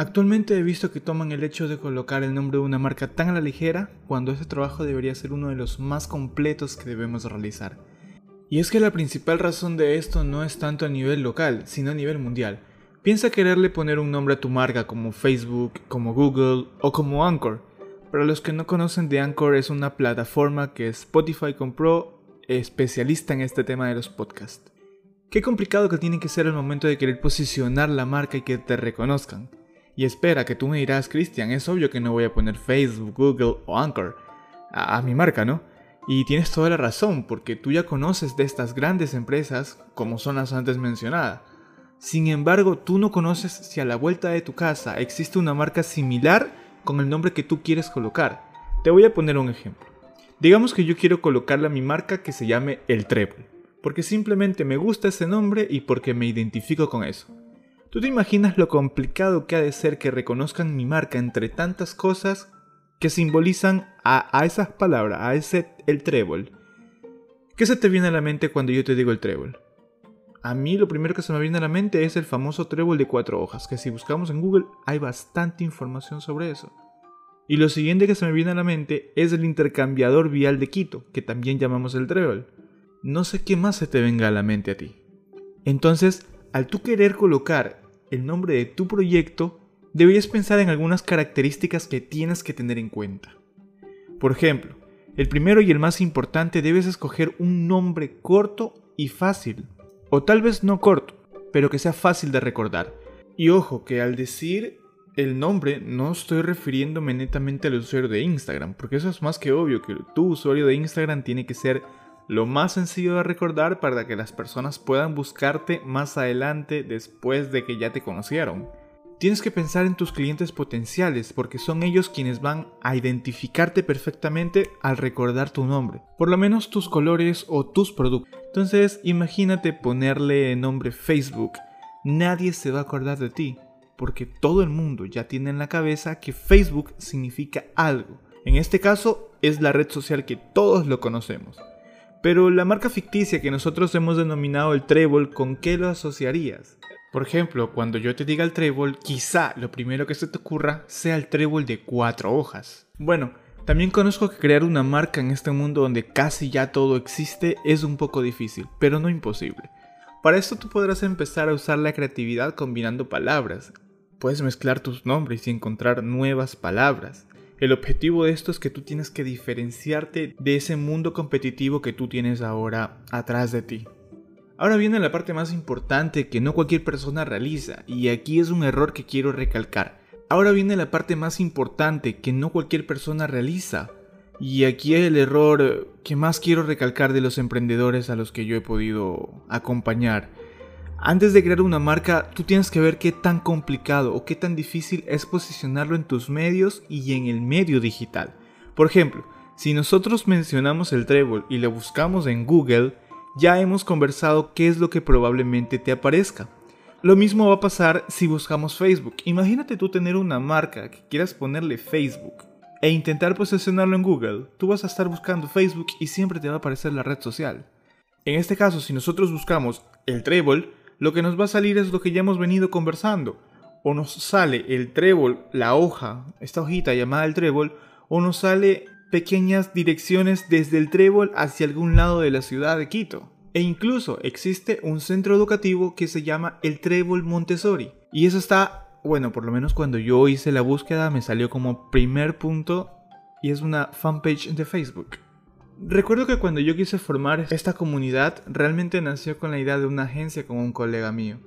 Actualmente he visto que toman el hecho de colocar el nombre de una marca tan a la ligera cuando ese trabajo debería ser uno de los más completos que debemos realizar. Y es que la principal razón de esto no es tanto a nivel local, sino a nivel mundial. Piensa quererle poner un nombre a tu marca como Facebook, como Google o como Anchor. Para los que no conocen de Anchor es una plataforma que Spotify compró especialista en este tema de los podcasts. Qué complicado que tiene que ser el momento de querer posicionar la marca y que te reconozcan. Y espera, que tú me dirás, Cristian, es obvio que no voy a poner Facebook, Google o Anchor a, mi marca, ¿no? Y tienes toda la razón, porque tú ya conoces de estas grandes empresas como son las antes mencionadas. Sin embargo, tú no conoces si a la vuelta de tu casa existe una marca similar con el nombre que tú quieres colocar. Te voy a poner un ejemplo. Digamos que yo quiero colocarle a mi marca que se llame El Trébol, porque simplemente me gusta ese nombre y porque me identifico con eso. ¿Tú te imaginas lo complicado que ha de ser que reconozcan mi marca entre tantas cosas que simbolizan a, esas palabras, a ese el trébol? ¿Qué se te viene a la mente cuando yo te digo el trébol? A mí lo primero que se me viene a la mente es el famoso trébol de cuatro hojas, que si buscamos en Google hay bastante información sobre eso. Y lo siguiente que se me viene a la mente es el intercambiador vial de Quito, que también llamamos el trébol. No sé qué más se te venga a la mente a ti. Entonces, al tú querer colocar el nombre de tu proyecto, deberías pensar en algunas características que tienes que tener en cuenta. Por ejemplo, el primero y el más importante debes escoger un nombre corto y fácil, o tal vez no corto, pero que sea fácil de recordar. Y ojo, que al decir el nombre no estoy refiriéndome netamente al usuario de Instagram, porque eso es más que obvio que tu usuario de Instagram tiene que ser lo más sencillo de recordar para que las personas puedan buscarte más adelante después de que ya te conocieron. Tienes que pensar en tus clientes potenciales porque son ellos quienes van a identificarte perfectamente al recordar tu nombre, por lo menos tus colores o tus productos. Entonces imagínate ponerle nombre Facebook, nadie se va a acordar de ti, porque todo el mundo ya tiene en la cabeza que Facebook significa algo. En este caso es la red social que todos lo conocemos. Pero la marca ficticia que nosotros hemos denominado el trébol, ¿con qué lo asociarías? Por ejemplo, cuando yo te diga el trébol, quizá lo primero que se te ocurra sea el trébol de cuatro hojas. Bueno, también conozco que crear una marca en este mundo donde casi ya todo existe es un poco difícil, pero no imposible. Para esto tú podrás empezar a usar la creatividad combinando palabras. Puedes mezclar tus nombres y encontrar nuevas palabras. El objetivo de esto es que tú tienes que diferenciarte de ese mundo competitivo que tú tienes ahora atrás de ti. Ahora viene la parte más importante que no cualquier persona realiza, y aquí es un error que quiero recalcar. Ahora viene la parte más importante que no cualquier persona realiza, y aquí es el error que más quiero recalcar de los emprendedores a los que yo he podido acompañar. Antes de crear una marca, tú tienes que ver qué tan complicado o qué tan difícil es posicionarlo en tus medios y en el medio digital. Por ejemplo, si nosotros mencionamos el trébol y lo buscamos en Google, ya hemos conversado qué es lo que probablemente te aparezca. Lo mismo va a pasar si buscamos Facebook. Imagínate tú tener una marca que quieras ponerle Facebook e intentar posicionarlo en Google. Tú vas a estar buscando Facebook y siempre te va a aparecer la red social. En este caso, si nosotros buscamos el trébol, lo que nos va a salir es lo que ya hemos venido conversando. O nos sale el trébol, la hoja, esta hojita llamada el trébol, o nos sale pequeñas direcciones desde el trébol hacia algún lado de la ciudad de Quito. E incluso existe un centro educativo que se llama el Trébol Montessori. Y eso está, bueno, por lo menos cuando yo hice la búsqueda me salió como primer punto y es una fanpage de Facebook. Recuerdo que cuando yo quise formar esta comunidad, realmente nació con la idea de una agencia con un colega mío.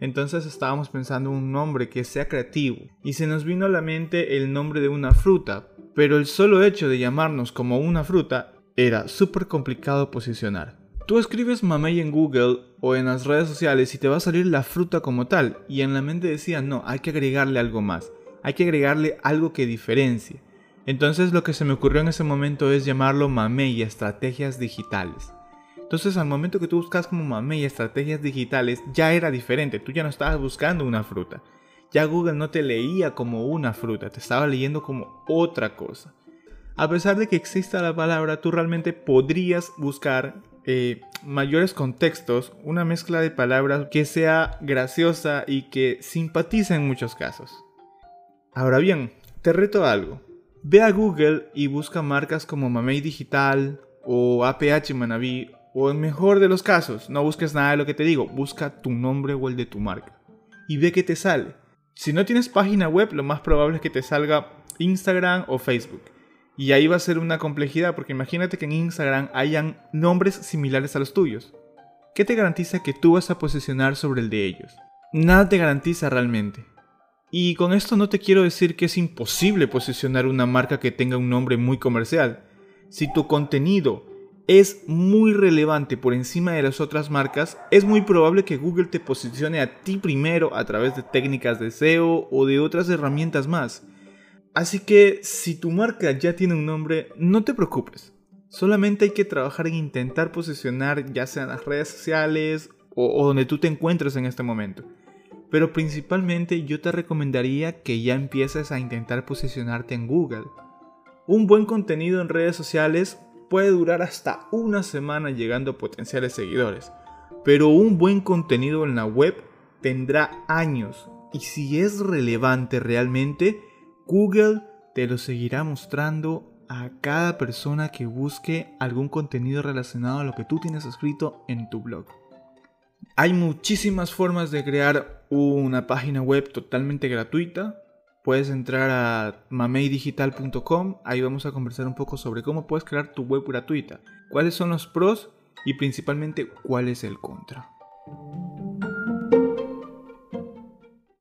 Entonces estábamos pensando en un nombre que sea creativo y se nos vino a la mente el nombre de una fruta, pero el solo hecho de llamarnos como una fruta era súper complicado posicionar. Tú escribes mamey en Google o en las redes sociales y te va a salir la fruta como tal y en la mente decía no, hay que agregarle algo más, hay que agregarle algo que diferencie. Entonces lo que se me ocurrió en ese momento es llamarlo Mamey Estrategias Digitales. Entonces al momento que tú buscas como Mamey Estrategias Digitales ya era diferente, tú ya no estabas buscando una fruta. Ya Google no te leía como una fruta, te estaba leyendo como otra cosa. A pesar de que exista la palabra, tú realmente podrías buscar eh, mayores contextos, una mezcla de palabras que sea graciosa y que simpatice en muchos casos. Ahora bien, te reto algo. Ve a Google y busca marcas como Mamey Digital o APH Manaví o en mejor de los casos, no busques nada de lo que te digo, busca tu nombre o el de tu marca y ve qué te sale. Si no tienes página web, lo más probable es que te salga Instagram o Facebook. Y ahí va a ser una complejidad porque imagínate que en Instagram hayan nombres similares a los tuyos. ¿Qué te garantiza que tú vas a posicionar sobre el de ellos? Nada te garantiza realmente. Y con esto no te quiero decir que es imposible posicionar una marca que tenga un nombre muy comercial. Si tu contenido es muy relevante por encima de las otras marcas, es muy probable que Google te posicione a ti primero a través de técnicas de SEO o de otras herramientas más. Así que si tu marca ya tiene un nombre, no te preocupes. Solamente hay que trabajar en intentar posicionar ya sea en las redes sociales o, donde tú te encuentres en este momento. Pero principalmente yo te recomendaría que ya empieces a intentar posicionarte en Google. Un buen contenido en redes sociales puede durar hasta una semana llegando a potenciales seguidores, pero un buen contenido en la web tendrá años y si es relevante realmente, Google te lo seguirá mostrando a cada persona que busque algún contenido relacionado a lo que tú tienes escrito en tu blog. Hay muchísimas formas de crear una página web totalmente gratuita. Puedes entrar a mameidigital.com, ahí vamos a conversar un poco sobre cómo puedes crear tu web gratuita, cuáles son los pros y principalmente cuál es el contra.